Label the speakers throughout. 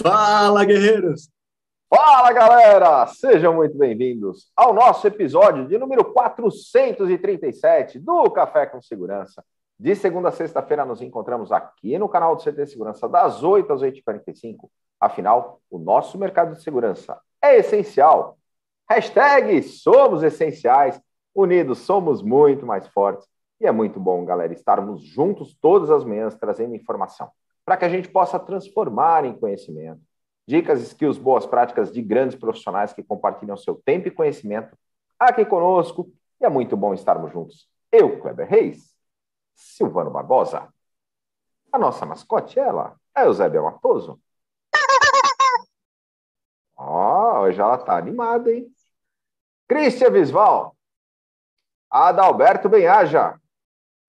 Speaker 1: Fala, guerreiros!
Speaker 2: Fala, galera! Sejam muito bem-vindos ao nosso episódio de número 437 do Café com Segurança. De segunda a sexta-feira nos encontramos aqui no canal do CT Segurança, das 8 às 8h45. Afinal, o nosso mercado de segurança é essencial. Hashtag somos essenciais, unidos somos muito mais fortes. E é muito bom, galera, estarmos juntos todas as manhãs trazendo informação para que a gente possa transformar em conhecimento. Dicas, skills, boas práticas de grandes profissionais que compartilham seu tempo e conhecimento aqui conosco. E é muito bom estarmos juntos. Eu, Kleber Reis, Silvano Barbosa. A nossa mascote, ela, é Eusébia Matoso. Ó, oh, hoje ela tá animada, hein? Cristian Visval. Adalberto Benhaja.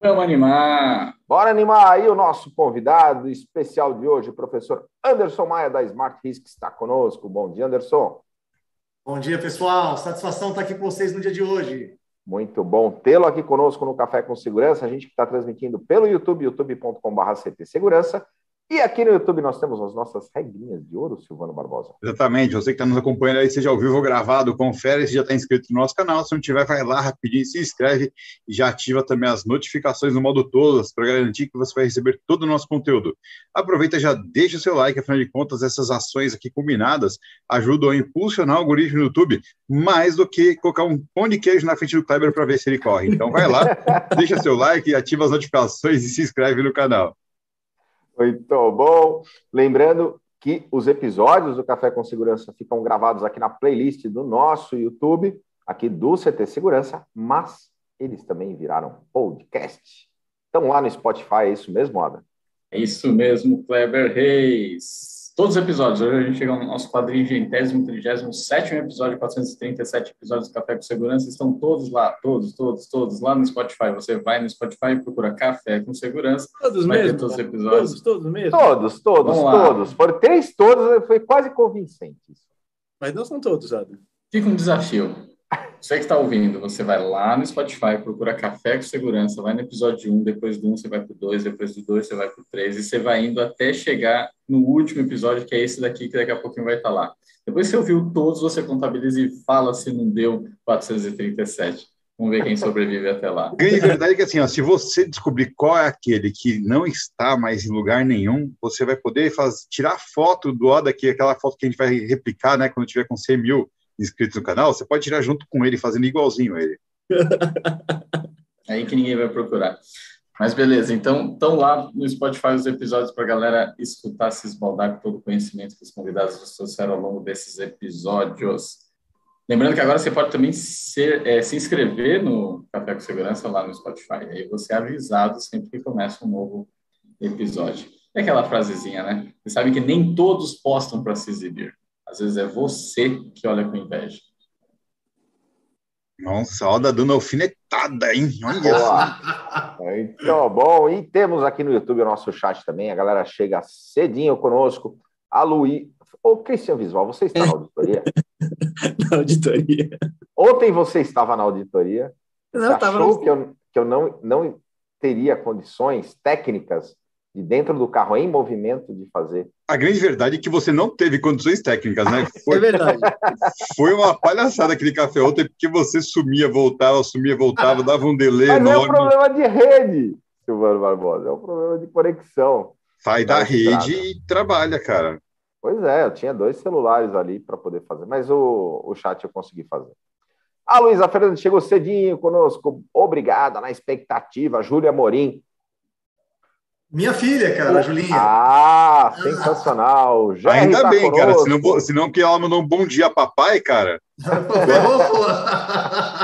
Speaker 3: Vamos animar.
Speaker 2: Bora animar aí o nosso convidado especial de hoje, o professor Anderson Maia, da Smart Risk, está conosco. Bom dia, Anderson.
Speaker 4: Bom dia, pessoal. Satisfação estar aqui com vocês no dia de hoje.
Speaker 2: Muito bom tê-lo aqui conosco no Café com Segurança. A gente está transmitindo pelo YouTube, youtube.com.br CT Segurança, e aqui no YouTube nós temos as nossas regrinhas de ouro, Silvano Barbosa.
Speaker 5: Exatamente. Você que está nos acompanhando aí, seja ao vivo ou gravado, confere se já está inscrito no nosso canal. Se não tiver, vai lá rapidinho, se inscreve e já ativa também as notificações no modo todas para garantir que você vai receber todo o nosso conteúdo. Aproveita já deixa o seu like, afinal de contas, essas ações aqui combinadas ajudam a impulsionar o algoritmo do YouTube mais do que colocar um pão de queijo na frente do Kleber para ver se ele corre. Então vai lá, deixa seu like, ativa as notificações e se inscreve no canal.
Speaker 2: Muito bom. Lembrando que os episódios do Café com Segurança ficam gravados aqui na playlist do nosso YouTube, aqui do CT Segurança, mas eles também viraram podcast. Estão lá no Spotify, é isso mesmo, Ada?
Speaker 3: É isso mesmo, Kleber Reis todos os episódios. Hoje a gente chega no nosso quadringentésimo, trigésimo, sétimo episódio, 437 episódios do Café com Segurança. Estão todos lá, todos, todos, todos lá no Spotify. Você vai no Spotify e procura Café com Segurança.
Speaker 1: Todos mesmo?
Speaker 3: Todos os episódios.
Speaker 1: Todos, todos mesmo?
Speaker 2: Todos, todos, todos. Foram três todos, foi quase convincente.
Speaker 1: Mas não são todos, Adam.
Speaker 3: Fica um desafio. Você que está ouvindo, você vai lá no Spotify, procura Café com Segurança, vai no episódio 1, depois do 1 você vai para o 2, depois do 2 você vai para o 3, e você vai indo até chegar no último episódio, que é esse daqui, que daqui a pouquinho vai estar tá lá. Depois você ouviu todos, você contabiliza e fala se não deu 437. Vamos ver quem sobrevive até lá.
Speaker 5: Grande verdade é que, assim, ó, se você descobrir qual é aquele que não está mais em lugar nenhum, você vai poder fazer, tirar foto do Oda, que é aquela foto que a gente vai replicar, né, quando tiver com 100 mil inscritos no canal, você pode tirar junto com ele, fazendo igualzinho ele.
Speaker 3: Aí que ninguém vai procurar. Mas beleza, então estão lá no Spotify os episódios para a galera escutar, se esbaldar com todo o conhecimento que os convidados trouxeram ao longo desses episódios. Lembrando que agora você pode também ser, é, se inscrever no Café com Segurança lá no Spotify. Aí você é avisado sempre que começa um novo episódio. É aquela frasezinha, né? Você sabe que nem todos postam para se exibir. Às vezes é você que olha com inveja.
Speaker 5: Nossa, Oda dando alfinetada, hein?
Speaker 2: Olha Então, bom, e temos aqui no YouTube o nosso chat também. A galera chega cedinho conosco. A Luí. Ô, Cristian Visual, você está na auditoria?
Speaker 1: na auditoria.
Speaker 2: Ontem você estava na auditoria.
Speaker 1: Não,
Speaker 2: você achou que eu, que eu não, não teria condições técnicas de dentro do carro em movimento de fazer.
Speaker 5: A grande verdade é que você não teve condições técnicas, né?
Speaker 1: Foi, é verdade.
Speaker 5: Foi uma palhaçada aquele café ontem, porque você sumia, voltava, sumia, voltava, dava um delay
Speaker 2: Mas
Speaker 5: enorme.
Speaker 2: é um problema de rede, Silvano Barbosa, é um problema de conexão.
Speaker 5: Sai da rede e trabalha, cara.
Speaker 2: Pois é, eu tinha dois celulares ali para poder fazer, mas o, o chat eu consegui fazer. A Luísa Fernandes chegou cedinho conosco, obrigada, na expectativa. Júlia Morim,
Speaker 4: minha filha, cara, a Julinha.
Speaker 2: Ah, sensacional.
Speaker 5: Já Ainda tá bem, cara. Senão, senão que ela mandou um bom dia, papai, cara.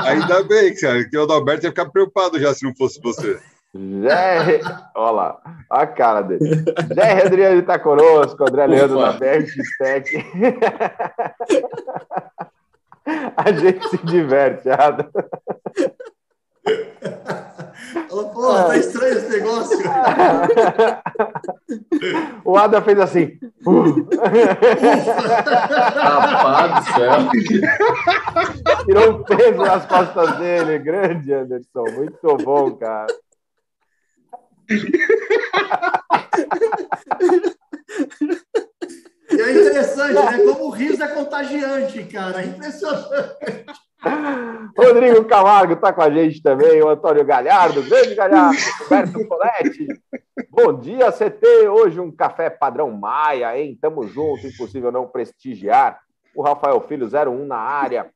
Speaker 5: Ainda bem, cara, que o Adalberto ia ficar preocupado já se não fosse você.
Speaker 2: Jé, olha lá, a cara dele. Jé Adriano está conosco, André Leandro da BRX7. a gente se diverte, Ada.
Speaker 4: Ela, pô, tá estranho esse negócio.
Speaker 2: o Ada fez assim.
Speaker 3: Rapaz do céu.
Speaker 2: Tirou um peso nas costas dele. Grande, Anderson. Muito bom, cara.
Speaker 4: E aí, impressionante, né? Como o riso é contagiante, cara. Impressionante.
Speaker 2: Rodrigo Camargo está com a gente também, o Antônio Galhardo, grande Galhardo, Roberto Coletti. Bom dia, CT. Hoje um café padrão Maia, hein? Tamo junto, impossível não prestigiar. O Rafael Filho 01 na área.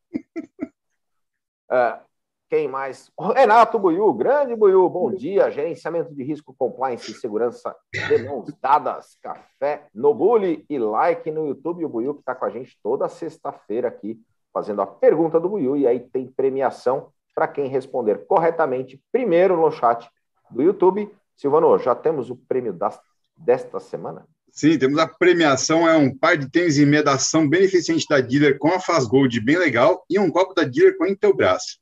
Speaker 2: Uh, quem mais? Renato Buiu, grande Buiu, bom dia. Gerenciamento de risco, compliance e segurança de mãos dadas. Café no Bully e like no YouTube. O Buiu que está com a gente toda sexta-feira aqui fazendo a pergunta do Buiu, e aí tem premiação para quem responder corretamente, primeiro no chat do YouTube. Silvano, já temos o prêmio das, desta semana?
Speaker 5: Sim, temos a premiação, é um par de tênis e meia da ação beneficente da dealer com a Faz Gold bem legal e um copo da dealer com a Intelbras.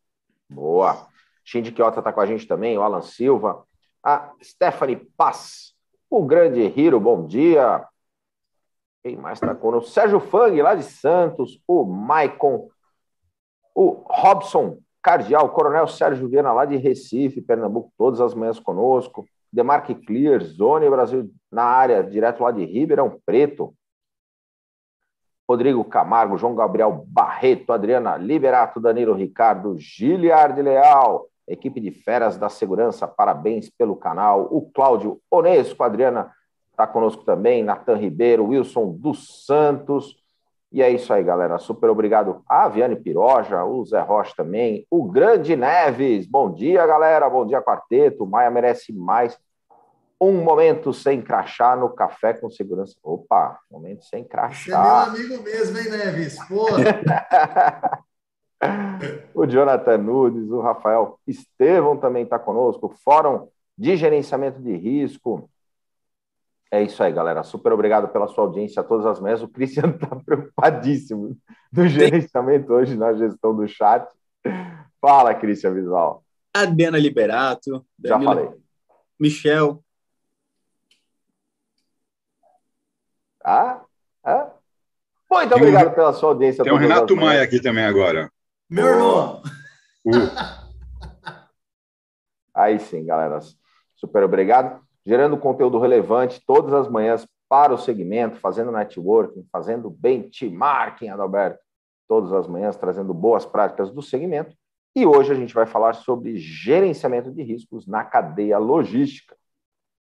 Speaker 2: Boa. Shindy Kiota está com a gente também, o Alan Silva, a Stephanie Paz, o grande Hiro, bom dia. Quem mais está conosco? Sérgio Fang, lá de Santos. O Maicon. O Robson Cardial. Coronel Sérgio Viana, lá de Recife, Pernambuco, todas as manhãs conosco. Demarque Clear, Zone Brasil na área, direto lá de Ribeirão Preto. Rodrigo Camargo, João Gabriel Barreto, Adriana Liberato, Danilo Ricardo, Giliard Leal, equipe de feras da segurança, parabéns pelo canal. O Cláudio Onesco, Adriana Está conosco também Natan Ribeiro, Wilson dos Santos. E é isso aí, galera. Super obrigado a Viane Piroja, o Zé Rocha também, o Grande Neves. Bom dia, galera. Bom dia, quarteto. Maia merece mais um momento sem crachá no café com segurança. Opa, momento sem crachá.
Speaker 4: Você é meu amigo mesmo, hein, Neves? Pô.
Speaker 2: o Jonathan Nudes, o Rafael Estevão também está conosco. Fórum de Gerenciamento de Risco. É isso aí, galera. Super obrigado pela sua audiência todas as manhãs. O Cristiano está preocupadíssimo do gerenciamento hoje na gestão do chat. Fala, Cristian Visual.
Speaker 1: Adriana Liberato.
Speaker 2: Já Danilo, falei.
Speaker 1: Michel.
Speaker 2: Ah? ah? Muito obrigado pela sua audiência.
Speaker 5: Tem o Renato Maia aqui também agora.
Speaker 4: Meu irmão.
Speaker 2: Uh. Aí sim, galera. Super obrigado gerando conteúdo relevante todas as manhãs para o segmento, fazendo networking, fazendo benchmarking, Adalberto, todas as manhãs, trazendo boas práticas do segmento. E hoje a gente vai falar sobre gerenciamento de riscos na cadeia logística.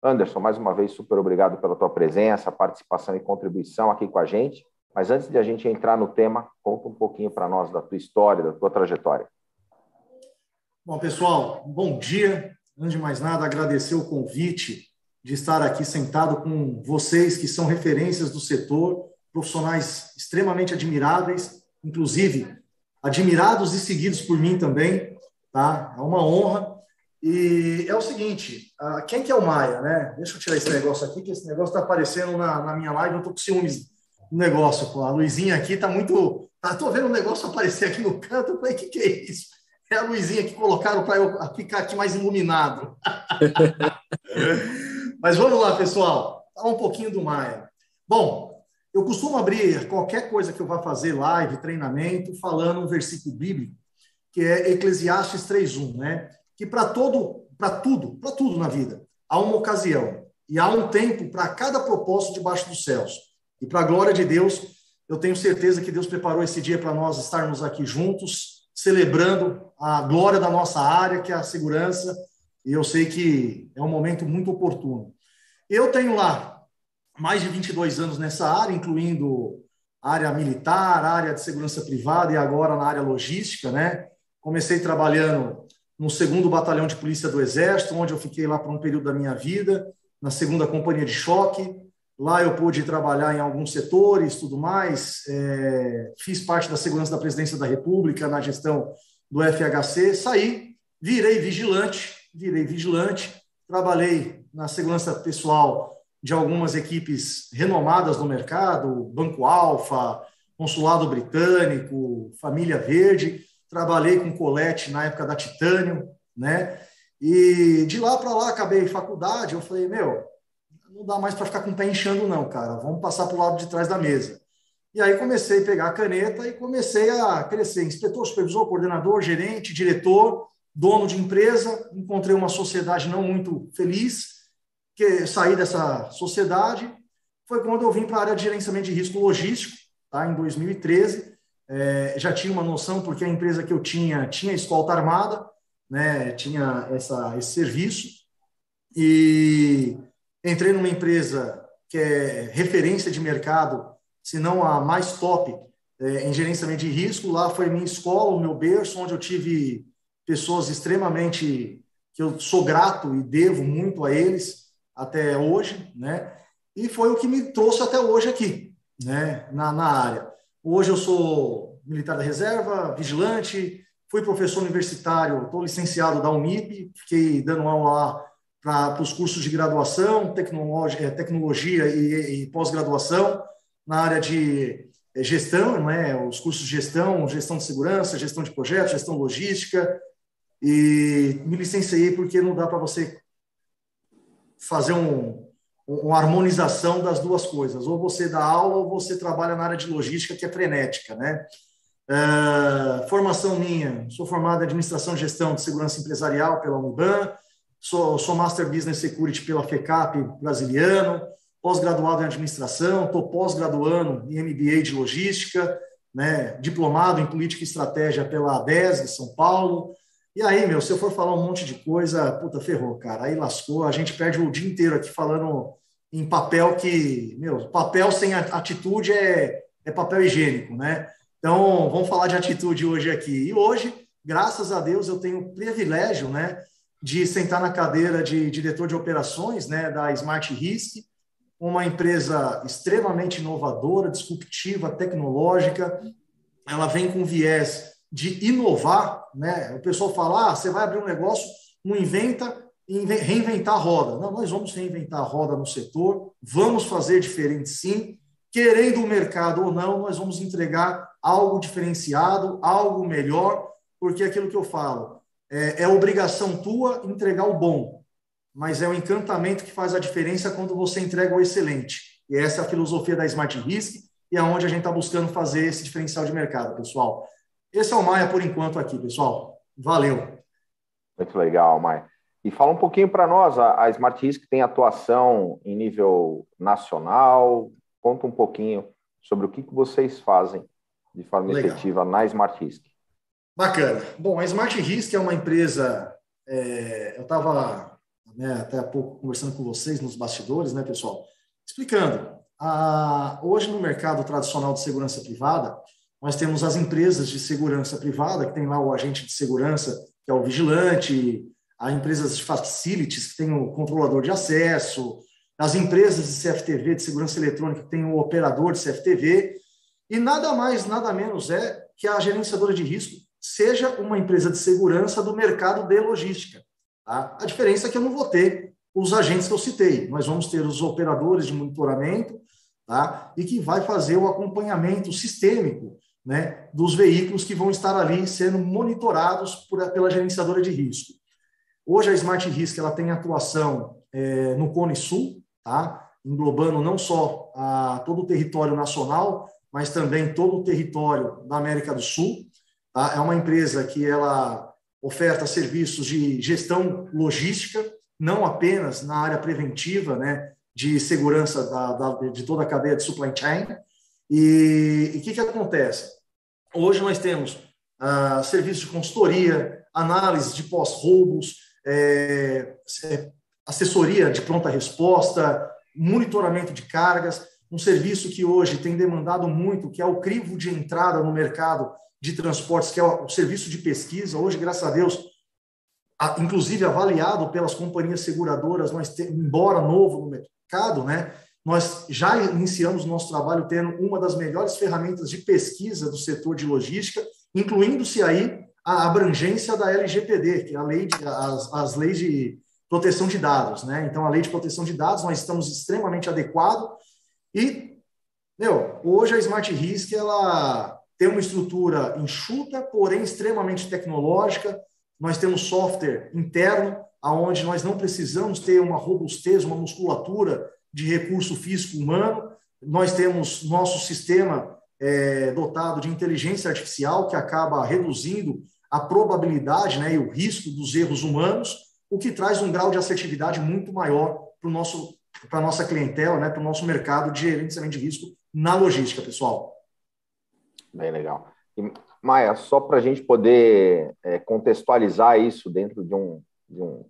Speaker 2: Anderson, mais uma vez, super obrigado pela tua presença, participação e contribuição aqui com a gente. Mas antes de a gente entrar no tema, conta um pouquinho para nós da tua história, da tua trajetória.
Speaker 4: Bom, pessoal, bom dia. Antes de mais nada, agradecer o convite de estar aqui sentado com vocês que são referências do setor, profissionais extremamente admiráveis, inclusive admirados e seguidos por mim também, tá? É uma honra. E é o seguinte, quem que é o Maia, né? Deixa eu tirar esse negócio aqui, que esse negócio está aparecendo na, na, minha live, eu tô com ciúmes do negócio, pô. A luzinha aqui tá muito... Tá, vendo um negócio aparecer aqui no canto, eu falei, o que, que é isso? É a luzinha que colocaram para eu ficar aqui mais iluminado. Mas vamos lá, pessoal. Falar um pouquinho do Maia. Bom, eu costumo abrir qualquer coisa que eu vá fazer, live, treinamento, falando um versículo bíblico, que é Eclesiastes 3.1, né? Que para todo, para tudo, para tudo na vida, há uma ocasião e há um tempo para cada propósito debaixo dos céus. E para a glória de Deus, eu tenho certeza que Deus preparou esse dia para nós estarmos aqui juntos, celebrando a glória da nossa área, que é a segurança, e eu sei que é um momento muito oportuno. Eu tenho lá mais de 22 anos nessa área, incluindo área militar, área de segurança privada e agora na área logística, né? Comecei trabalhando no segundo batalhão de polícia do Exército, onde eu fiquei lá por um período da minha vida, na segunda companhia de choque. Lá eu pude trabalhar em alguns setores, tudo mais. É, fiz parte da segurança da Presidência da República na gestão do FHC. Saí, virei vigilante virei vigilante, trabalhei na segurança pessoal de algumas equipes renomadas no mercado, Banco Alfa, Consulado Britânico, Família Verde, trabalhei com Colette na época da Titânio, né? E de lá para lá acabei faculdade, eu falei, meu, não dá mais para ficar com o pé inchando não, cara, vamos passar para o lado de trás da mesa. E aí comecei a pegar a caneta e comecei a crescer, inspetor, supervisor, coordenador, gerente, diretor, dono de empresa, encontrei uma sociedade não muito feliz, que saí dessa sociedade, foi quando eu vim para a área de gerenciamento de risco logístico, tá? em 2013. É, já tinha uma noção, porque a empresa que eu tinha tinha escolta armada, né? tinha essa, esse serviço, e entrei numa empresa que é referência de mercado, se não a mais top é, em gerenciamento de risco. Lá foi minha escola, o meu berço, onde eu tive pessoas extremamente que eu sou grato e devo muito a eles até hoje, né? E foi o que me trouxe até hoje aqui, né? Na, na área. Hoje eu sou militar da reserva, vigilante, fui professor universitário, estou licenciado da Unip, fiquei dando aula lá para os cursos de graduação, tecnologia, é, tecnologia e, e pós-graduação na área de é, gestão, né? os cursos de gestão, gestão de segurança, gestão de projetos, gestão logística, e me licenciei porque não dá para você fazer um, uma harmonização das duas coisas. Ou você dá aula ou você trabalha na área de logística, que é frenética, né? Uh, formação minha, sou formado em Administração e Gestão de Segurança Empresarial pela Uniban, sou, sou Master Business Security pela FECAP brasiliano, pós-graduado em Administração, estou pós-graduando em MBA de Logística, né, diplomado em Política e Estratégia pela ADES de São Paulo, e aí, meu, se eu for falar um monte de coisa, puta, ferrou, cara. Aí lascou, a gente perde o dia inteiro aqui falando em papel que, meu, papel sem atitude é, é papel higiênico, né? Então, vamos falar de atitude hoje aqui. E hoje, graças a Deus, eu tenho o privilégio, né, de sentar na cadeira de diretor de operações, né, da Smart Risk, uma empresa extremamente inovadora, disruptiva, tecnológica. Ela vem com viés de inovar, né? O pessoal fala, ah, você vai abrir um negócio, não inventa, reinventar a roda. Não, nós vamos reinventar a roda no setor, vamos fazer diferente sim, querendo o mercado ou não, nós vamos entregar algo diferenciado, algo melhor, porque aquilo que eu falo, é, é obrigação tua entregar o bom, mas é o encantamento que faz a diferença quando você entrega o excelente. E essa é a filosofia da Smart Risk e é onde a gente está buscando fazer esse diferencial de mercado, pessoal. Esse é o Maia por enquanto aqui, pessoal. Valeu.
Speaker 2: Muito legal, Maia. E fala um pouquinho para nós, a, a Smart Risk tem atuação em nível nacional. Conta um pouquinho sobre o que, que vocês fazem de forma legal. efetiva na Smart Risk.
Speaker 4: Bacana. Bom, a Smart Risk é uma empresa. É, eu estava né, até há pouco conversando com vocês nos bastidores, né, pessoal? Explicando. A, hoje, no mercado tradicional de segurança privada, nós temos as empresas de segurança privada, que tem lá o agente de segurança, que é o vigilante, as empresas de facilities, que tem o controlador de acesso, as empresas de CFTV, de segurança eletrônica, que tem o operador de CFTV, e nada mais, nada menos é que a gerenciadora de risco seja uma empresa de segurança do mercado de logística. Tá? A diferença é que eu não vou ter os agentes que eu citei, nós vamos ter os operadores de monitoramento, tá? e que vai fazer o acompanhamento sistêmico né, dos veículos que vão estar ali sendo monitorados por, pela gerenciadora de risco. Hoje a Smart Risk ela tem atuação é, no Cone Sul, tá? englobando não só a, todo o território nacional, mas também todo o território da América do Sul. Tá? É uma empresa que ela oferta serviços de gestão logística, não apenas na área preventiva, né, de segurança da, da, de toda a cadeia de supply chain, e o que, que acontece? Hoje nós temos ah, serviços de consultoria, análise de pós-roubos, é, assessoria de pronta resposta, monitoramento de cargas, um serviço que hoje tem demandado muito, que é o crivo de entrada no mercado de transportes, que é o serviço de pesquisa. Hoje, graças a Deus, inclusive avaliado pelas companhias seguradoras, nós embora novo no mercado, né? Nós já iniciamos nosso trabalho tendo uma das melhores ferramentas de pesquisa do setor de logística, incluindo-se aí a abrangência da LGPD, que é a lei de, as, as leis de proteção de dados, né? Então, a lei de proteção de dados, nós estamos extremamente adequados e, meu, hoje a Smart Risk, ela tem uma estrutura enxuta, porém extremamente tecnológica. Nós temos software interno, aonde nós não precisamos ter uma robustez, uma musculatura de recurso físico humano. Nós temos nosso sistema é, dotado de inteligência artificial, que acaba reduzindo a probabilidade né, e o risco dos erros humanos, o que traz um grau de assertividade muito maior para a nossa clientela, né, para o nosso mercado de gerenciamento de risco na logística, pessoal.
Speaker 2: Bem legal. E, Maia, só para a gente poder é, contextualizar isso dentro de, um, de, um,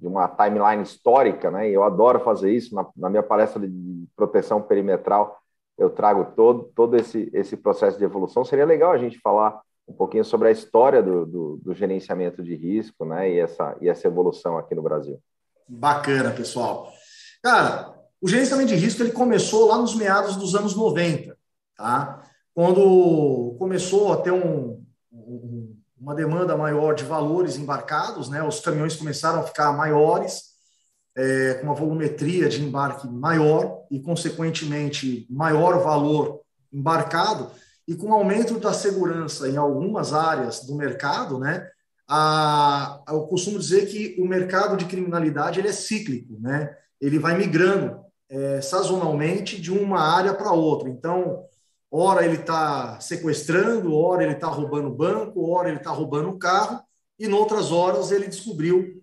Speaker 2: de uma timeline histórica, né? eu adoro fazer isso na, na minha palestra de proteção perimetral, eu trago todo, todo esse, esse processo de evolução. Seria legal a gente falar um pouquinho sobre a história do, do, do, gerenciamento de risco né, e, essa, e essa evolução aqui no Brasil.
Speaker 4: Bacana, pessoal. Cara, o gerenciamento de risco ele começou lá nos meados dos anos 90, tá? quando começou a ter um, um, uma demanda maior de valores embarcados, né? os caminhões começaram a ficar maiores, é, com uma volumetria de embarque maior e, consequentemente, maior valor embarcado, e com o aumento da segurança em algumas áreas do mercado, né, a, eu costumo dizer que o mercado de criminalidade ele é cíclico, né? ele vai migrando é, sazonalmente de uma área para outra. Então, ora ele está sequestrando, ora ele está roubando banco, ora ele está roubando o carro, e em outras horas ele descobriu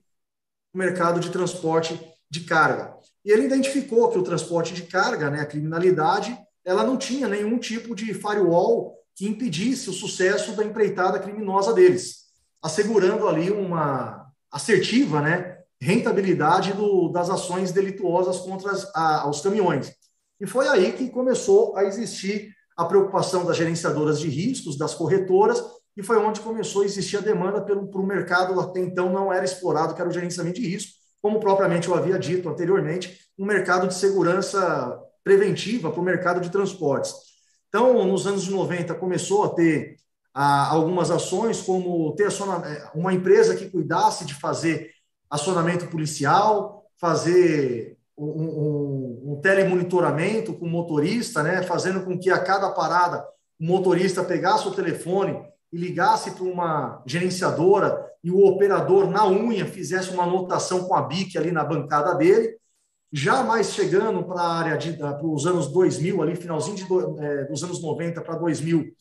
Speaker 4: o mercado de transporte de carga. E ele identificou que o transporte de carga, né, a criminalidade, ela não tinha nenhum tipo de firewall que impedisse o sucesso da empreitada criminosa deles, assegurando ali uma assertiva né, rentabilidade do, das ações delituosas contra as, a, os caminhões. E foi aí que começou a existir a preocupação das gerenciadoras de riscos, das corretoras, e foi onde começou a existir a demanda pelo para o mercado até então não era explorado, que era o gerenciamento de risco, como propriamente eu havia dito anteriormente, um mercado de segurança preventiva para o mercado de transportes. Então, nos anos 90, começou a ter ah, algumas ações, como ter eh, uma empresa que cuidasse de fazer acionamento policial, fazer um, um, um telemonitoramento com o motorista, né, fazendo com que a cada parada o motorista pegasse o telefone e ligasse para uma gerenciadora e o operador na unha fizesse uma anotação com a BIC ali na bancada dele, já mais chegando para a área de os anos 2000 ali finalzinho de, é, dos anos 90 para 2000,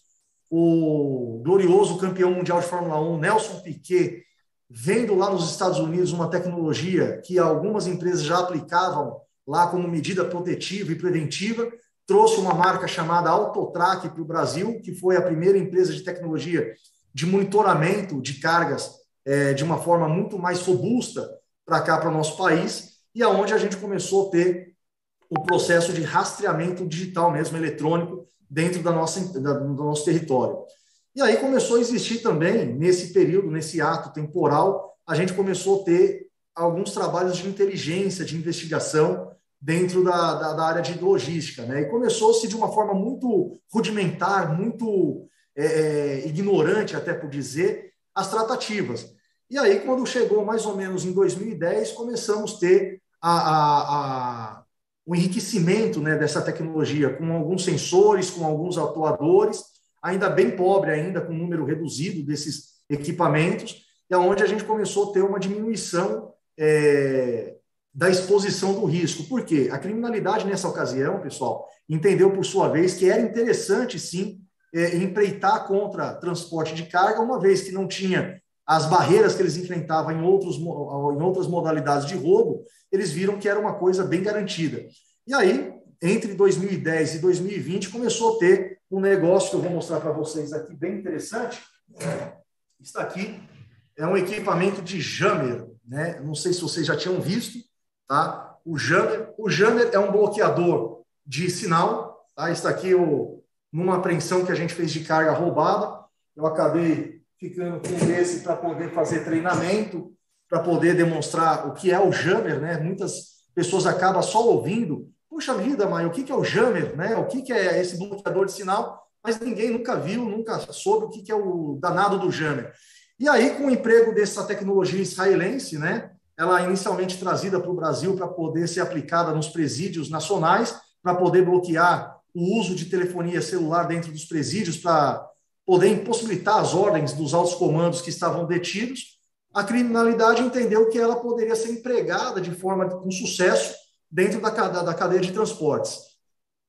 Speaker 4: o glorioso campeão mundial de Fórmula 1 Nelson Piquet vendo lá nos Estados Unidos uma tecnologia que algumas empresas já aplicavam lá como medida protetiva e preventiva, trouxe uma marca chamada Autotrack para o Brasil, que foi a primeira empresa de tecnologia de monitoramento de cargas é, de uma forma muito mais robusta para cá, para o nosso país, e aonde a gente começou a ter o processo de rastreamento digital mesmo, eletrônico, dentro da nossa, da, do nosso território. E aí começou a existir também, nesse período, nesse ato temporal, a gente começou a ter alguns trabalhos de inteligência, de investigação dentro da, da, da área de logística. Né? E começou-se de uma forma muito rudimentar, muito é, é ignorante, até por dizer, as tratativas. E aí, quando chegou mais ou menos em 2010, começamos a ter a, a, a, o enriquecimento né, dessa tecnologia com alguns sensores, com alguns atuadores, ainda bem pobre ainda, com um número reduzido desses equipamentos, e aonde a gente começou a ter uma diminuição é, da exposição do risco. Por quê? A criminalidade, nessa ocasião, pessoal, entendeu, por sua vez, que era interessante, sim, é, empreitar contra transporte de carga, uma vez que não tinha as barreiras que eles enfrentavam em, outros, em outras modalidades de roubo, eles viram que era uma coisa bem garantida. E aí, entre 2010 e 2020, começou a ter um negócio que eu vou mostrar para vocês aqui, bem interessante. Está aqui, é um equipamento de jammer, né? Não sei se vocês já tinham visto, tá? O jammer, o jammer é um bloqueador de sinal, tá? Está aqui o, numa apreensão que a gente fez de carga roubada. Eu acabei ficando com esse para poder fazer treinamento, para poder demonstrar o que é o jammer, né? Muitas pessoas acabam só ouvindo. Puxa vida, mãe, o que é o jammer, né? O que é esse bloqueador de sinal? Mas ninguém nunca viu, nunca soube o que é o danado do jammer. E aí, com o emprego dessa tecnologia israelense, né? Ela inicialmente trazida para o Brasil para poder ser aplicada nos presídios nacionais, para poder bloquear o uso de telefonia celular dentro dos presídios para poder impossibilitar as ordens dos altos comandos que estavam detidos, a criminalidade entendeu que ela poderia ser empregada de forma com sucesso dentro da, da cadeia de transportes.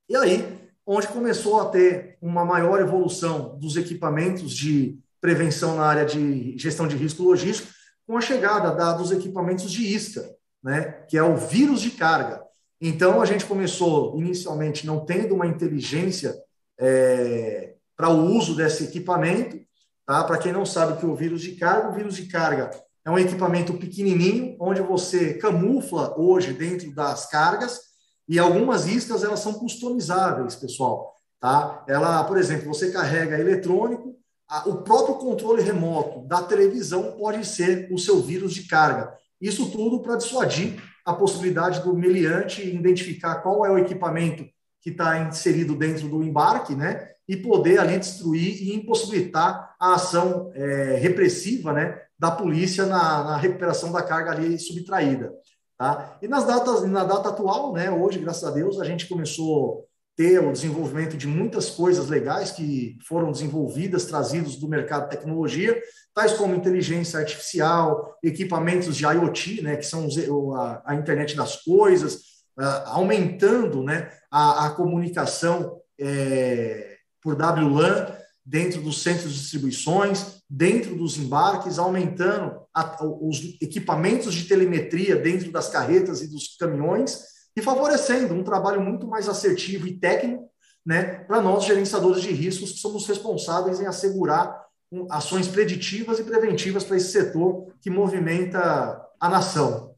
Speaker 4: E aí, onde começou a ter uma maior evolução dos equipamentos de prevenção na área de gestão de risco logístico, com a chegada da, dos equipamentos de isca, né, que é o vírus de carga. Então, a gente começou inicialmente não tendo uma inteligência é, para o uso desse equipamento. Tá? Para quem não sabe o que é o vírus de carga, o vírus de carga é um equipamento pequenininho, onde você camufla hoje dentro das cargas, e algumas iscas elas são customizáveis, pessoal. Tá? Ela, por exemplo, você carrega eletrônico, o próprio controle remoto da televisão pode ser o seu vírus de carga. Isso tudo para dissuadir a possibilidade do meliante identificar qual é o equipamento que está inserido dentro do embarque, né? E poder ali destruir e impossibilitar a ação é, repressiva, né? Da polícia na, na, recuperação da carga ali subtraída, tá? E nas datas, na data atual, né? Hoje, graças a Deus, a gente começou ter o desenvolvimento de muitas coisas legais que foram desenvolvidas, trazidos do mercado de tecnologia, tais como inteligência artificial, equipamentos de IoT, né, que são a, a internet das coisas, uh, aumentando né, a, a comunicação é, por WLAN dentro dos centros de distribuições, dentro dos embarques, aumentando a, os equipamentos de telemetria dentro das carretas e dos caminhões, e favorecendo um trabalho muito mais assertivo e técnico né, para nós, gerenciadores de riscos, que somos responsáveis em assegurar ações preditivas e preventivas para esse setor que movimenta a nação.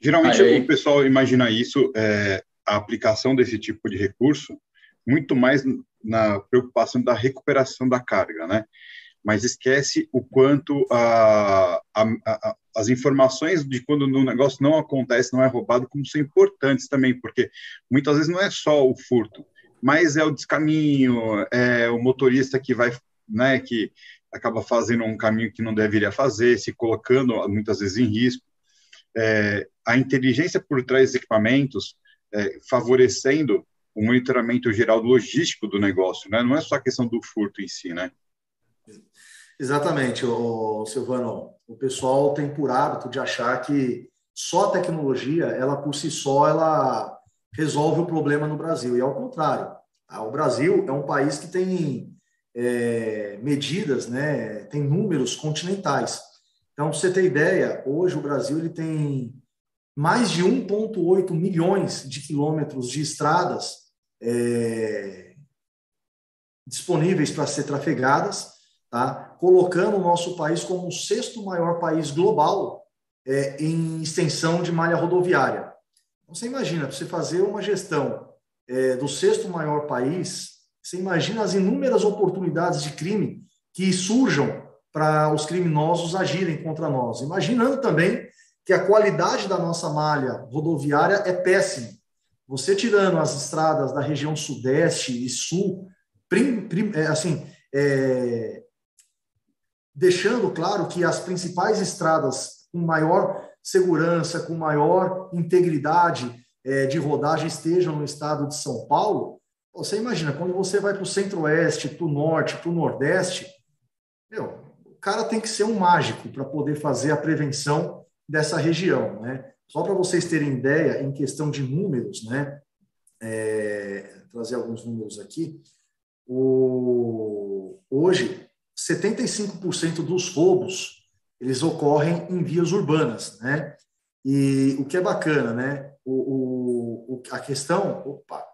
Speaker 5: Geralmente Aí. o pessoal imagina isso, é, a aplicação desse tipo de recurso, muito mais na preocupação da recuperação da carga, né? Mas esquece o quanto a, a, a, as informações de quando o negócio não acontece, não é roubado, como são importantes também, porque muitas vezes não é só o furto, mas é o descaminho, é o motorista que vai, né, que acaba fazendo um caminho que não deveria fazer, se colocando muitas vezes em risco. É, a inteligência por trás dos equipamentos, é, favorecendo o monitoramento geral logístico do negócio, né? Não é só a questão do furto em si, né?
Speaker 4: Exatamente, Silvano. O pessoal tem por hábito de achar que só a tecnologia, ela por si só, ela resolve o problema no Brasil. E ao contrário, tá? o Brasil é um país que tem é, medidas, né, tem números continentais. Então, para você ter ideia, hoje o Brasil ele tem mais de 1,8 milhões de quilômetros de estradas é, disponíveis para ser trafegadas tá? colocando o nosso país como o sexto maior país global é, em extensão de malha rodoviária. Então, você imagina, você fazer uma gestão é, do sexto maior país, você imagina as inúmeras oportunidades de crime que surjam para os criminosos agirem contra nós. Imaginando também que a qualidade da nossa malha rodoviária é péssima. Você tirando as estradas da região sudeste e sul, prim, prim, é, assim, é, deixando claro que as principais estradas com maior segurança, com maior integridade é, de rodagem estejam no estado de São Paulo, você imagina, quando você vai para o centro-oeste, para o norte, para o nordeste, meu, o cara tem que ser um mágico para poder fazer a prevenção dessa região, né? Só para vocês terem ideia, em questão de números, né? É, trazer alguns números aqui. O, hoje, 75% dos roubos eles ocorrem em vias urbanas, né? E o que é bacana, né? O, o, a questão, opa,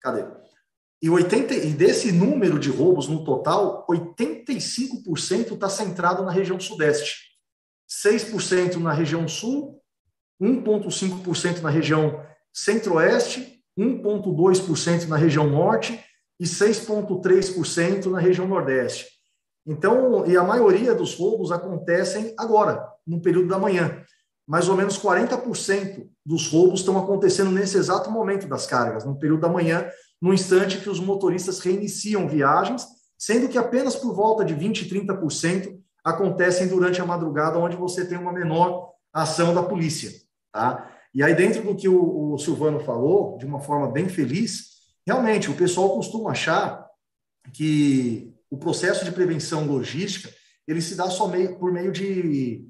Speaker 4: cadê? E, 80, e desse número de roubos no total, 85% está centrado na região sudeste, 6% na região sul, 1,5% na região centro-oeste, 1,2% na região norte e 6,3% na região nordeste. Então, e a maioria dos roubos acontecem agora, no período da manhã. Mais ou menos 40% dos roubos estão acontecendo nesse exato momento das cargas, no período da manhã, no instante que os motoristas reiniciam viagens, sendo que apenas por volta de 20% e 30% acontecem durante a madrugada, onde você tem uma menor ação da polícia. Tá? E aí, dentro do que o, o Silvano falou, de uma forma bem feliz, realmente o pessoal costuma achar que o processo de prevenção logística ele se dá só meio, por meio de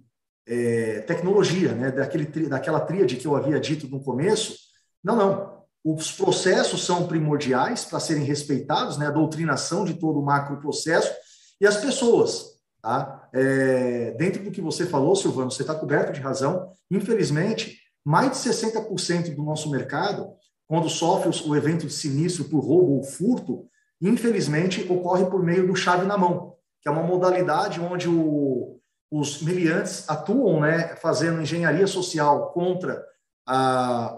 Speaker 4: é, tecnologia, né? Daquele, daquela tríade que eu havia dito no começo. Não, não. Os processos são primordiais para serem respeitados, né? A doutrinação de todo o macro processo e as pessoas. Tá? É, dentro do que você falou, Silvano, você está coberto de razão. Infelizmente, mais de 60% do nosso mercado, quando sofre o evento de sinistro por roubo ou furto, infelizmente, ocorre por meio do chave na mão, que é uma modalidade onde o, os miliantes atuam, né, fazendo engenharia social contra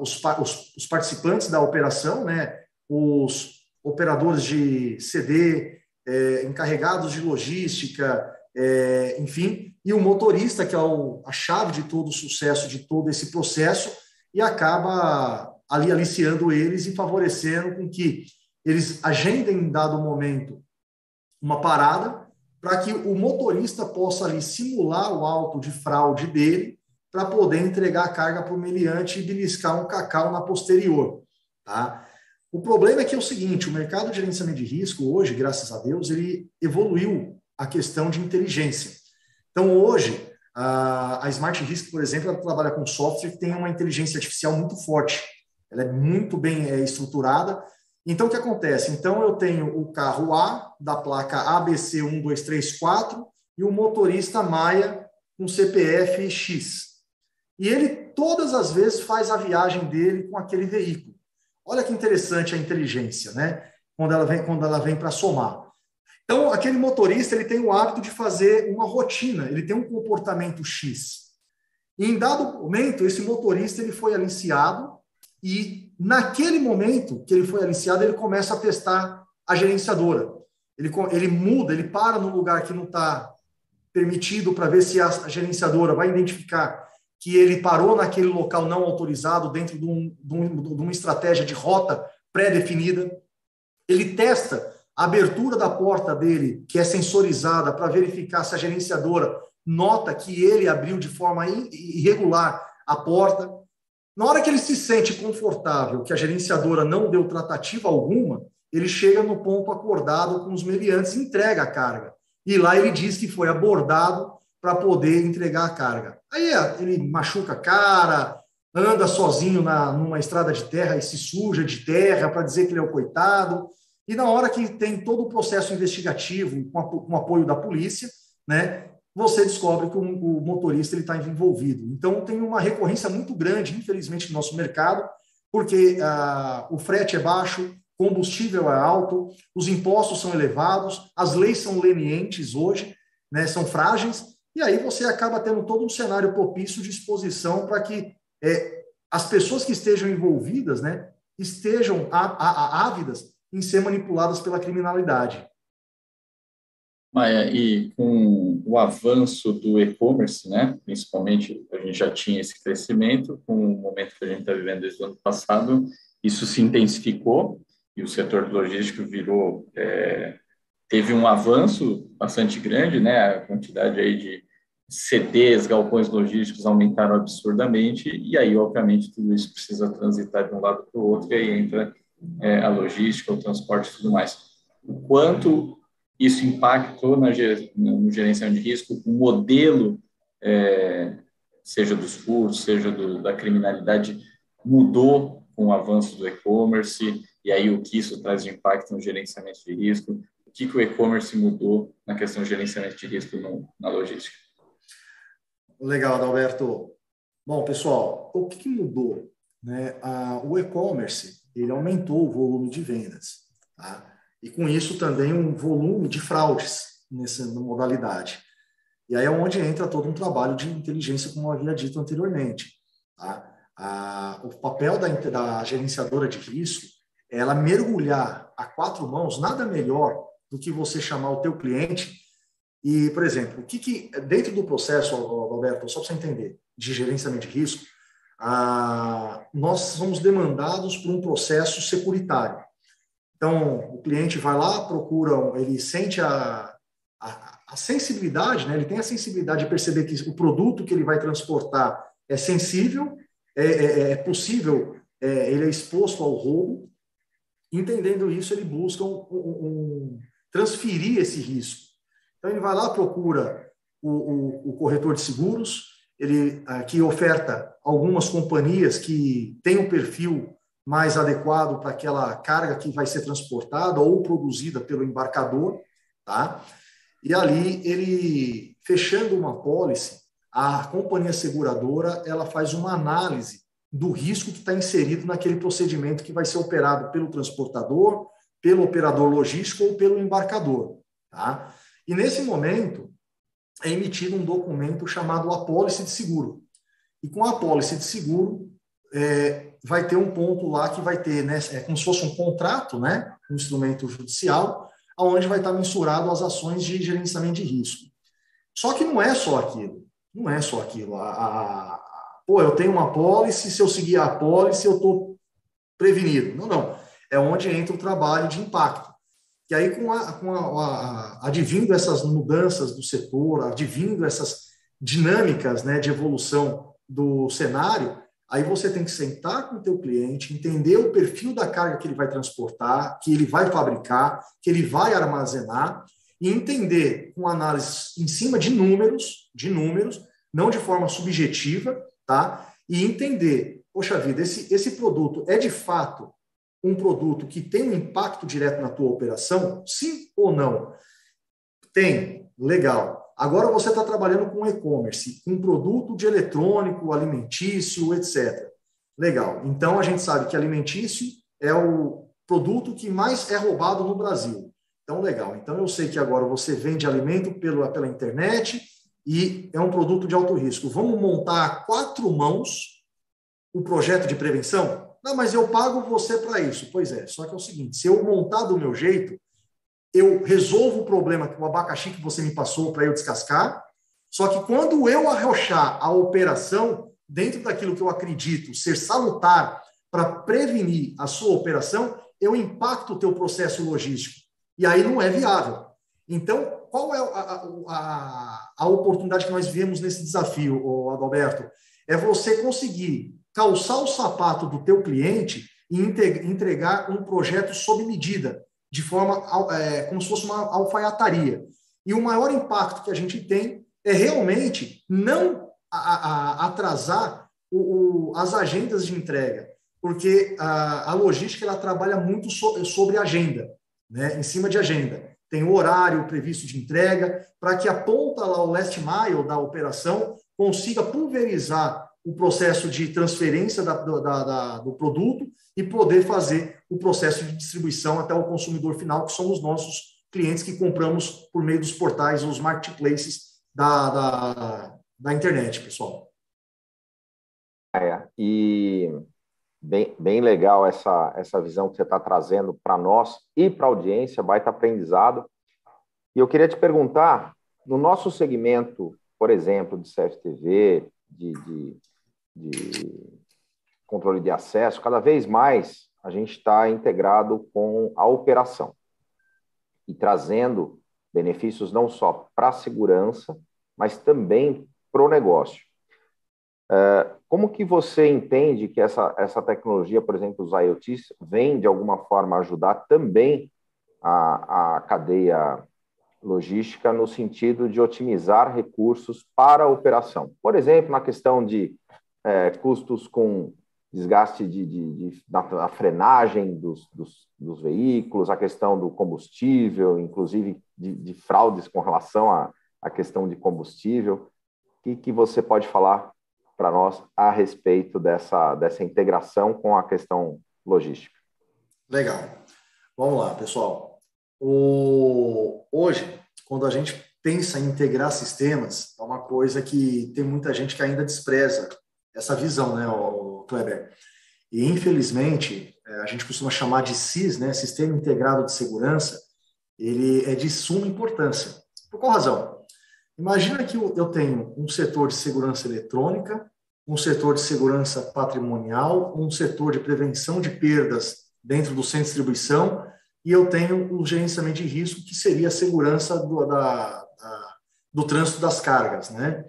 Speaker 4: os, os, os, participantes da operação, né, os operadores de CD, é, encarregados de logística, é, enfim, e o motorista, que é o, a chave de todo o sucesso de todo esse processo, e acaba ali aliciando eles e favorecendo com que eles agendem em dado momento uma parada para que o motorista possa ali simular o auto de fraude dele para poder entregar a carga para o meliante e beliscar um cacau na posterior. Tá? O problema é que é o seguinte, o mercado de gerenciamento de risco hoje, graças a Deus, ele evoluiu a questão de inteligência. Então, hoje, a, Smart Risk, por exemplo, ela trabalha com software que tem uma inteligência artificial muito forte. Ela é muito bem é, estruturada. Então, o que acontece? Então, eu tenho o carro A, da placa ABC1234, e o motorista Maia com CPF X. E ele, todas as vezes, faz a viagem dele com aquele veículo. Olha que interessante a inteligência, né? Quando ela vem, quando ela vem para somar. Então, aquele motorista ele tem o hábito de fazer uma rotina, ele tem um comportamento X. E em dado momento, esse motorista ele foi aliciado e naquele momento que ele foi aliciado, ele começa a testar a gerenciadora. Ele, ele muda, ele para no lugar que não está permitido para ver se a gerenciadora vai identificar que ele parou naquele local não autorizado dentro de, um, de, um, de uma estratégia de rota pré-definida. Ele testa a abertura da porta dele, que é sensorizada, para verificar se a gerenciadora nota que ele abriu de forma irregular a porta. Na hora que ele se sente confortável, que a gerenciadora não deu tratativa alguma, ele chega no ponto acordado com os meliantes e entrega a carga. E lá ele diz que foi abordado para poder entregar a carga. Aí é, ele machuca a cara, anda sozinho na, numa estrada de terra e se suja de terra para dizer que ele é o coitado. E na hora que tem todo o processo investigativo com, com apoio da polícia, né, você descobre que o, o motorista está envolvido. Então, tem uma recorrência muito grande, infelizmente, no nosso mercado, porque ah, o frete é baixo, combustível é alto, os impostos são elevados, as leis são lenientes hoje, né, são frágeis, e aí você acaba tendo todo um cenário propício de exposição para que é, as pessoas que estejam envolvidas né, estejam ávidas em ser manipuladas pela criminalidade.
Speaker 3: Maia, e com o avanço do e-commerce, né, principalmente a gente já tinha esse crescimento, com o momento que a gente está vivendo desde o ano passado, isso se intensificou e o setor logístico virou é, teve um avanço bastante grande, né? A quantidade aí de CDs, galpões logísticos aumentaram absurdamente e aí, obviamente, tudo isso precisa transitar de um lado para o outro e aí entra é, a logística, o transporte e tudo mais. O quanto isso impactou na, no gerenciamento de risco, o modelo, é, seja dos furtos, seja do, da criminalidade, mudou com o avanço do e-commerce e aí o que isso traz de impacto no gerenciamento de risco, que, que o e-commerce mudou na questão de gerenciamento de risco no, na logística?
Speaker 4: Legal, Adalberto. Bom, pessoal, o que, que mudou? Né? o e-commerce ele aumentou o volume de vendas, tá? e com isso também um volume de fraudes nessa modalidade. E aí é onde entra todo um trabalho de inteligência, como havia dito anteriormente. Tá? o papel da, da gerenciadora de risco é ela mergulhar a quatro mãos, nada melhor do que você chamar o teu cliente e, por exemplo, o que, que dentro do processo, Alberto, só para você entender, de gerenciamento de risco, nós somos demandados por um processo securitário. Então, o cliente vai lá, procura, ele sente a, a, a sensibilidade, né? ele tem a sensibilidade de perceber que o produto que ele vai transportar é sensível, é, é, é possível, é, ele é exposto ao roubo. Entendendo isso, ele busca um, um, transferir esse risco. Então, ele vai lá, procura o, o, o corretor de seguros, ele aqui oferta algumas companhias que têm um perfil mais adequado para aquela carga que vai ser transportada ou produzida pelo embarcador, tá? E ali ele fechando uma pólice, a companhia seguradora ela faz uma análise do risco que está inserido naquele procedimento que vai ser operado pelo transportador, pelo operador logístico ou pelo embarcador. Tá? E nesse momento é emitido um documento chamado apólice de seguro. E com a apólice de seguro, é, vai ter um ponto lá que vai ter, né, é como se fosse um contrato, né, um instrumento judicial, aonde vai estar mensurado as ações de gerenciamento de risco. Só que não é só aquilo, não é só aquilo. A, a, pô, eu tenho uma apólice, se eu seguir a apólice, eu estou prevenido. Não, não. É onde entra o trabalho de impacto. E aí, com, a, com a, a, advindo essas mudanças do setor, advindo essas dinâmicas né, de evolução do cenário, aí você tem que sentar com o teu cliente, entender o perfil da carga que ele vai transportar, que ele vai fabricar, que ele vai armazenar, e entender com análise em cima de números, de números, não de forma subjetiva, tá? E entender, poxa vida, esse, esse produto é de fato um produto que tem um impacto direto na tua operação? Sim ou não? Tem, legal. Agora você está trabalhando com e-commerce, com produto de eletrônico, alimentício, etc. Legal. Então a gente sabe que alimentício é o produto que mais é roubado no Brasil. Então, legal. Então eu sei que agora você vende alimento pela, pela internet e é um produto de alto risco. Vamos montar quatro mãos o projeto de prevenção? Não, mas eu pago você para isso. Pois é, só que é o seguinte: se eu montar do meu jeito, eu resolvo o problema com o abacaxi que você me passou para eu descascar. Só que quando eu arrochar a operação dentro daquilo que eu acredito ser salutar para prevenir a sua operação, eu impacto o teu processo logístico. E aí não é viável. Então, qual é a, a, a oportunidade que nós vemos nesse desafio, Adalberto? É você conseguir calçar o sapato do teu cliente e entregar um projeto sob medida, de forma é, como se fosse uma alfaiataria. E o maior impacto que a gente tem é realmente não a, a, atrasar o, o, as agendas de entrega, porque a, a logística ela trabalha muito so, sobre agenda, né, em cima de agenda. Tem o horário previsto de entrega, para que a ponta lá, o last mile da operação, consiga pulverizar o processo de transferência da, da, da, do produto e poder fazer o processo de distribuição até o consumidor final, que são os nossos clientes que compramos por meio dos portais, os marketplaces da, da, internet, pessoal.
Speaker 2: É, e bem, bem legal essa, essa visão que você está trazendo para nós e para a audiência, baita aprendizado. E eu queria te perguntar, no nosso segmento, por exemplo, de CFTV, de, de de controle de acesso, cada vez mais a gente está integrado com a operação e trazendo benefícios não só para a segurança, mas também para o negócio. É, como que você entende que essa, essa tecnologia, por exemplo, os IoTs, vem de alguma forma ajudar também a, a cadeia logística no sentido de otimizar recursos para a operação? Por exemplo, na questão de é, custos com desgaste de, de, de da, frenagem dos, dos, dos, veículos, a questão do combustível, inclusive de, de fraudes com relação à, à questão de combustível. O que, que você pode falar para nós a respeito dessa, dessa integração com a questão logística?
Speaker 4: Legal. Vamos lá, pessoal. O... Hoje, quando a gente pensa em integrar sistemas, é uma coisa que tem muita gente que ainda despreza essa visão, né, o Kleber? E, infelizmente, é, a gente costuma chamar de SIS, né, Sistema Integrado de Segurança, ele é de suma importância. Por qual razão? Imagina que eu tenho um setor de segurança eletrônica, um setor de segurança patrimonial, um setor de prevenção de perdas dentro do centro de distribuição, e eu tenho o gerenciamento de risco, que seria a segurança do, da, da, do trânsito das cargas, né?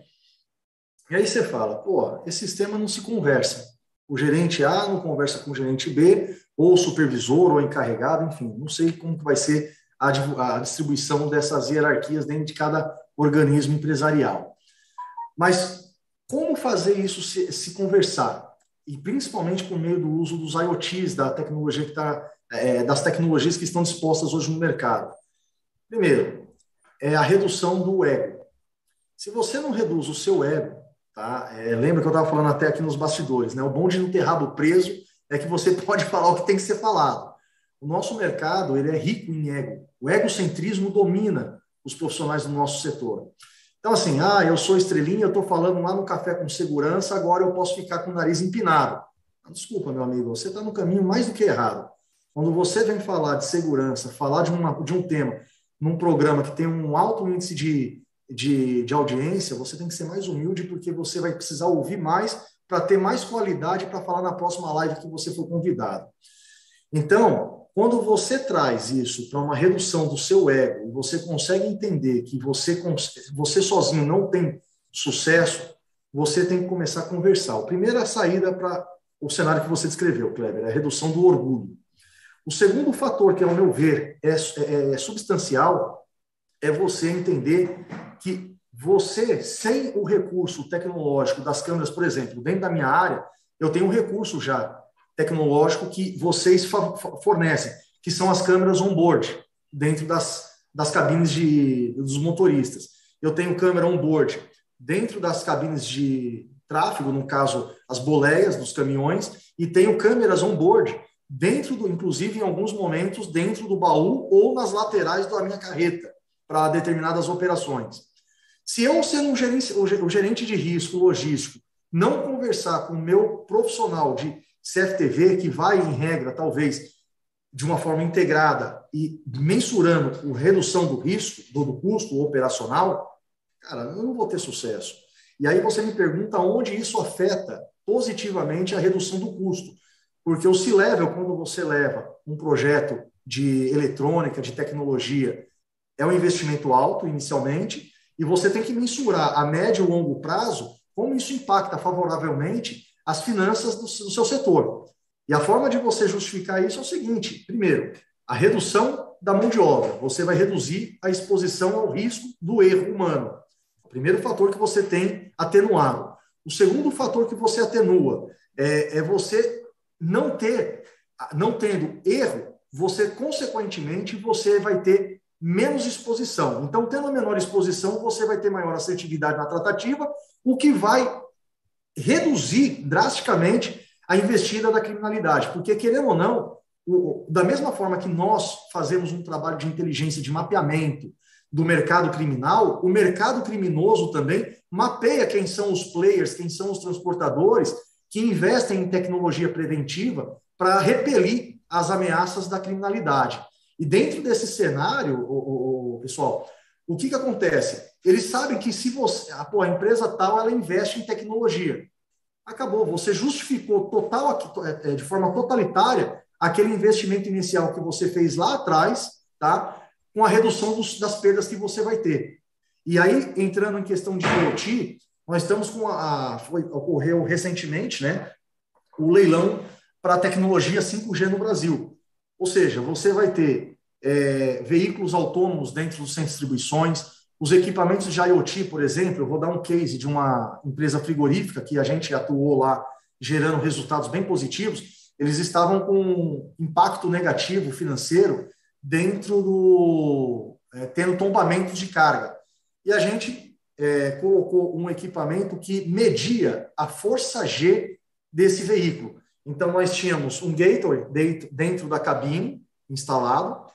Speaker 4: E aí você fala, pô, esse sistema não se conversa. O gerente A não conversa com o gerente B, ou o supervisor, ou encarregado, enfim, não sei como que vai ser a, distribuição dessas hierarquias dentro de cada organismo empresarial. Mas como fazer isso se, se conversar? E principalmente por meio do uso dos IoTs, da tecnologia que tá, é, das tecnologias que estão dispostas hoje no mercado. Primeiro, é a redução do ego. Se você não reduz o seu ego, Tá? É, lembra que eu estava falando até aqui nos bastidores, né? O bom de não ter rabo preso é que você pode falar o que tem que ser falado. O nosso mercado ele é rico em ego. O egocentrismo domina os profissionais do nosso setor. Então, assim, ah, eu sou estrelinha, eu estou falando lá no café com segurança, agora eu posso ficar com o nariz empinado. Desculpa, meu amigo, você está no caminho mais do que errado. Quando você vem falar de segurança, falar de, uma, de um tema num programa que tem um alto índice de, de, de audiência, você tem que ser mais humilde, porque você vai precisar ouvir mais para ter mais qualidade para falar na próxima live que você for convidado. Então, quando você traz isso para uma redução do seu ego, você consegue entender que você, você sozinho não tem sucesso, você tem que começar a conversar. A primeira saída para o cenário que você descreveu, Kleber, é a redução do orgulho. O segundo fator, que, ao meu ver, é, é, é substancial, é você entender você, sem o recurso tecnológico das câmeras, por exemplo, dentro da minha área, eu tenho um recurso já tecnológico que vocês fornecem, que são as câmeras on-board, dentro das, das cabines de, dos motoristas. Eu tenho câmera on-board dentro das cabines de tráfego, no caso, as boleias dos caminhões, e tenho câmeras on-board dentro do, inclusive em alguns momentos, dentro do baú ou nas laterais da minha carreta, para determinadas operações. Se eu, sendo um gerente, o gerente de risco logístico, não conversar com o meu profissional de CFTV, que vai, em regra, talvez, de uma forma integrada e mensurando a redução do risco, do, custo operacional, cara, eu não vou ter sucesso. E aí você me pergunta onde isso afeta positivamente a redução do custo. Porque o C-Level, quando você leva um projeto de eletrônica, de tecnologia, é um investimento alto inicialmente, e você tem que mensurar a médio e longo prazo como isso impacta favoravelmente as finanças do, do seu setor. E a forma de você justificar isso é o seguinte: primeiro, a redução da mão de obra. Você vai reduzir a exposição ao risco do erro humano. O primeiro fator que você tem atenuado. O segundo fator que você atenua é, é você não ter, não tendo erro, você consequentemente você vai ter menos exposição. Então, tendo menor exposição, você vai ter maior assertividade na tratativa, o que vai reduzir drasticamente a investida da criminalidade. Porque, querendo ou não, o, da mesma forma que nós fazemos um trabalho de inteligência, de mapeamento do mercado criminal, o mercado criminoso também mapeia quem são os players, quem são os transportadores que investem em tecnologia preventiva para repelir as ameaças da criminalidade. E dentro desse cenário, o, o, pessoal, o que, que acontece? Eles sabem que se você, a, pô, a empresa tal, ela investe em tecnologia. Acabou, você justificou total, é, é, de forma totalitária aquele investimento inicial que você fez lá atrás, tá? Com a redução dos, das perdas que você vai ter. E aí, entrando em questão de IoT, nós estamos com a. Foi, ocorreu recentemente, né? O leilão para a tecnologia 5G no Brasil. Ou seja, você vai ter é, veículos autônomos dentro dos centros de distribuições, os equipamentos de IoT, por exemplo, eu vou dar um case de uma empresa frigorífica que a gente atuou lá gerando resultados bem positivos, eles estavam com impacto negativo financeiro dentro do. É, tendo tombamentos de carga. E a gente é, colocou um equipamento que media a força G desse veículo. Então, nós tínhamos um gateway dentro da cabine instalado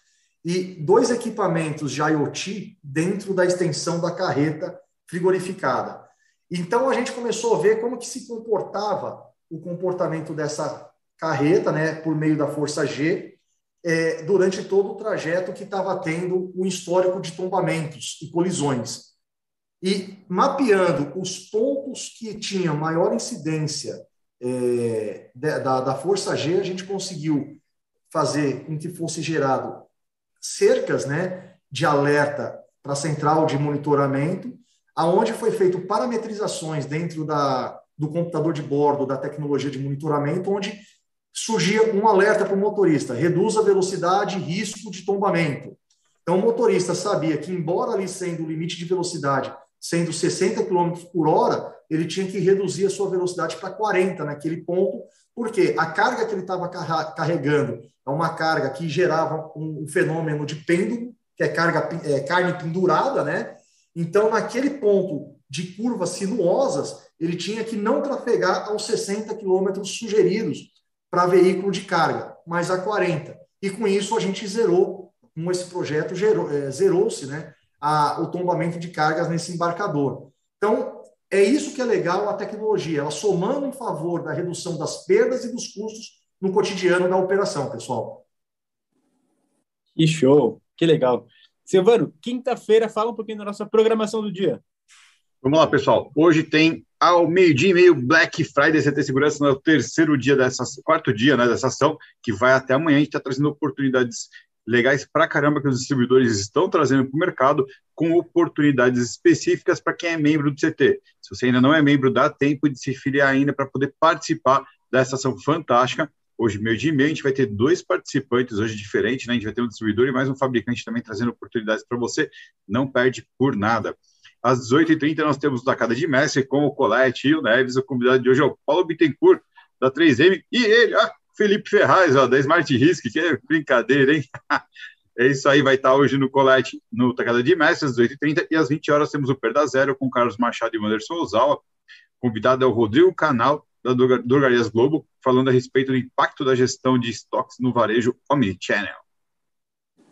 Speaker 4: e dois equipamentos de IoT dentro da extensão da carreta frigorificada. Então, a gente começou a ver como que se comportava o comportamento dessa carreta, né, por meio da força G, é, durante todo o trajeto que estava tendo um histórico de tombamentos e colisões e mapeando os pontos que tinham maior incidência é, da, da força G, a gente conseguiu fazer com que fosse gerado cercas né, de alerta para a central de monitoramento, aonde foi feito parametrizações dentro da, do computador de bordo da tecnologia de monitoramento, onde surgia um alerta para o motorista, reduz a velocidade e risco de tombamento. Então, o motorista sabia que, embora ali sendo o limite de velocidade sendo 60 km por hora, ele tinha que reduzir a sua velocidade para 40 naquele ponto, porque a carga que ele estava carregando é uma carga que gerava um, fenômeno de pêndulo, que é, carga, é carne pendurada, né? Então, naquele ponto de curvas sinuosas, ele tinha que não trafegar aos 60 km sugeridos para veículo de carga, mas a 40. e com isso a gente zerou, com esse projeto, é, zerou-se né, a, o tombamento de cargas nesse embarcador. Então, é isso que é legal a tecnologia, ela somando em favor da redução das perdas e dos custos no cotidiano da operação, pessoal.
Speaker 1: Que show, que legal. Silvano, quinta-feira, fala um pouquinho da nossa programação do dia.
Speaker 5: Vamos lá, pessoal. Hoje tem ao meio-dia e meio Black Friday CT Segurança, no terceiro dia dessa, quarto dia né, dessa ação, que vai até amanhã. A gente está trazendo oportunidades legais para caramba que os distribuidores estão trazendo para o mercado, com oportunidades específicas para quem é membro do CT. Se você ainda não é membro, dá tempo de se filiar ainda para poder participar dessa ação fantástica. Hoje, meio dia e meio, a gente vai ter dois participantes hoje diferentes, né? A gente vai ter um distribuidor e mais um fabricante também trazendo oportunidades para você. Não perde por nada. Às 18h30 nós temos o Tacada de Mestre com o Colette e o Neves. O convidado de hoje é o Paulo Bittencourt, da 3M, e ele, ah, Felipe Ferraz, ó, da Smart Risk, que é brincadeira, hein? é isso aí, vai estar hoje no Colette, no Tacada de Mestre, às 18h30, e às 20 horas temos o Perda Zero com Carlos Machado e Anderson Ozawa. Convidado é o Rodrigo Canal, da Drogarias Globo, falando a respeito do impacto da gestão de estoques no varejo Omnichannel.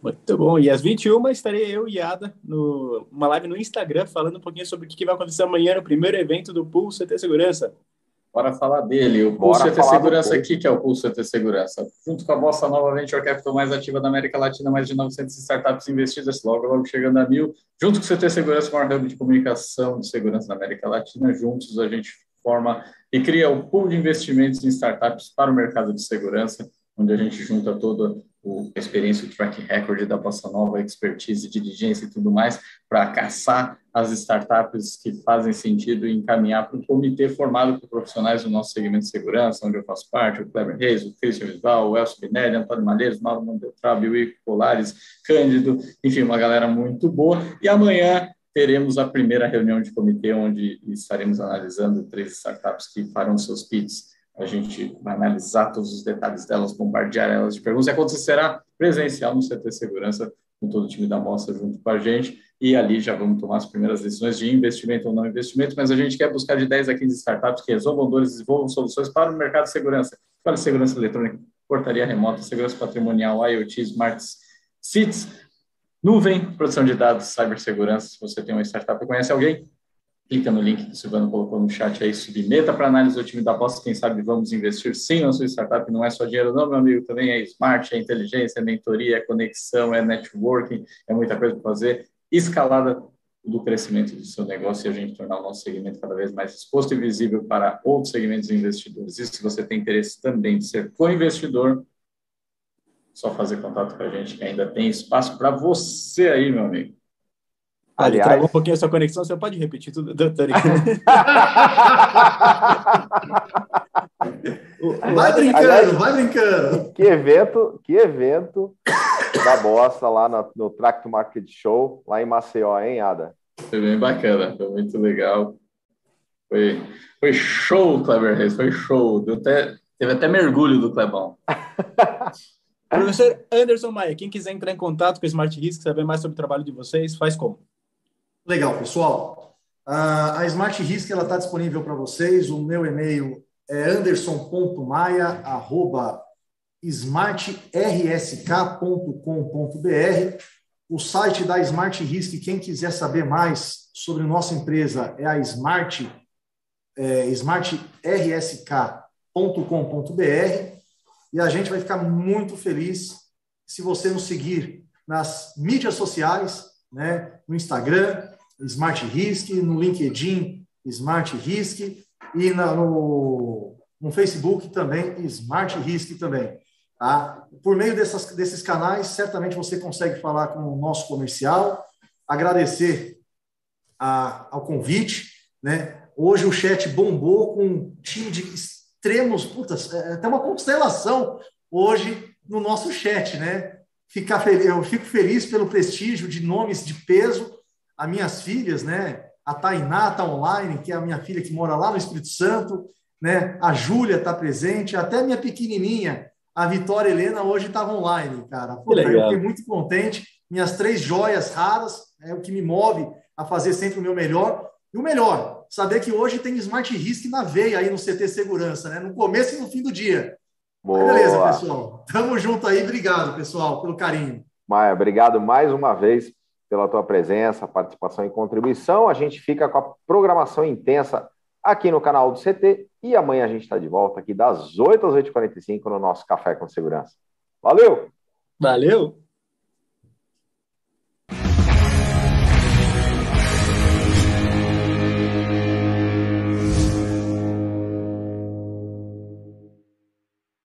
Speaker 1: Muito bom. E às 21 estarei eu e Ada numa live no Instagram falando um pouquinho sobre o que vai acontecer amanhã no primeiro evento do Pulso CT Segurança.
Speaker 3: Bora falar dele, o Pulso CT Segurança aqui, que é o Pulso CT Segurança. Junto com a Bossa Nova Venture Capital mais ativa da América Latina, mais de 900 startups investidas, logo, logo chegando a mil. Junto com o CT Segurança, o maior hub de comunicação de segurança da América Latina, juntos a gente forma e cria o pool de investimentos em startups para o mercado de segurança, onde a gente junta toda a experiência, o track record da Bossa Nova, expertise, diligência e tudo mais, para caçar as startups que fazem sentido e encaminhar para um comitê formado por profissionais do nosso segmento de segurança, onde eu faço parte, o Kleber Reis, o Christian Visval, o Elcio Binelli, Antônio Malheiros, Mauro Mandeltrabi, o Ico Polares, Cândido, enfim, uma galera muito boa. E amanhã teremos a primeira reunião de comitê, onde estaremos analisando três startups que farão seus pits. A gente vai analisar todos os detalhes delas, bombardear elas de perguntas. E acontecerá presencial no CT Segurança, com todo o time da mostra junto com a gente. E ali já vamos tomar as primeiras decisões de investimento ou não investimento. Mas a gente quer buscar de 10 a 15 startups que resolvam dores e desenvolvam soluções para o mercado de segurança. Para segurança eletrônica, portaria remota, segurança patrimonial, IoT, Smart Cities, Nuvem, produção de dados, cibersegurança. Se você tem uma startup e conhece alguém, clica no link que o Silvano colocou no chat aí, submeta para análise do time da aposta. Quem sabe vamos investir sim na sua startup. Não é só dinheiro, não, meu amigo. Também é smart, é inteligência, é mentoria, é conexão, é networking, é muita coisa para fazer. Escalada do crescimento do seu negócio e a gente tornar o nosso segmento cada vez mais exposto e visível para outros segmentos investidores. E se você tem interesse também de ser co-investidor, só fazer contato com a gente, que ainda tem espaço para você aí, meu amigo.
Speaker 1: Ah, ele travou um pouquinho a sua conexão, você pode repetir tudo, doutor?
Speaker 4: vai brincando, Aliás, vai brincando.
Speaker 2: Que evento, que evento da bosta lá no, no Tracto Market Show, lá em Maceió, hein, Ada?
Speaker 3: Foi bem bacana, foi muito legal. Foi, foi show, Kleber Reis, foi show. Deu até, teve até mergulho do Clebão.
Speaker 1: Professor Anderson Maia, quem quiser entrar em contato com o Smart Risk, saber mais sobre o trabalho de vocês, faz como?
Speaker 4: Legal, pessoal. a Smart Risk está disponível para vocês. O meu e-mail é anderson.maia.smartrsk.com.br. O site da Smart Risk, quem quiser saber mais sobre nossa empresa, é a Smart, é, smartrsk.com.br e a gente vai ficar muito feliz se você nos seguir nas mídias sociais, né? no Instagram, Smart Risk, no LinkedIn, Smart Risk, e na, no, no Facebook também, Smart Risk também. Tá? Por meio dessas, desses canais, certamente você consegue falar com o nosso comercial, agradecer a, ao convite. Né? Hoje o chat bombou com um time de extremos, putas, é, é até uma constelação hoje no nosso chat, né? Ficar eu fico feliz pelo prestígio de nomes de peso. As minhas filhas, né? A Tainá está online, que é a minha filha que mora lá no Espírito Santo, né? A Júlia está presente, até minha pequenininha, a Vitória Helena, hoje estava online, cara. Puta, eu fiquei muito contente. Minhas três joias raras é o que me move a fazer sempre o meu melhor. E o melhor, saber que hoje tem Smart Risk na veia aí no CT Segurança, né? No começo e no fim do dia. Boa. Beleza, pessoal. Tamo junto aí. Obrigado, pessoal, pelo carinho.
Speaker 2: Maia, obrigado mais uma vez pela tua presença, participação e contribuição. A gente fica com a programação intensa aqui no canal do CT e amanhã a gente está de volta aqui das 8 às 8h45 no nosso Café com Segurança. Valeu!
Speaker 1: Valeu!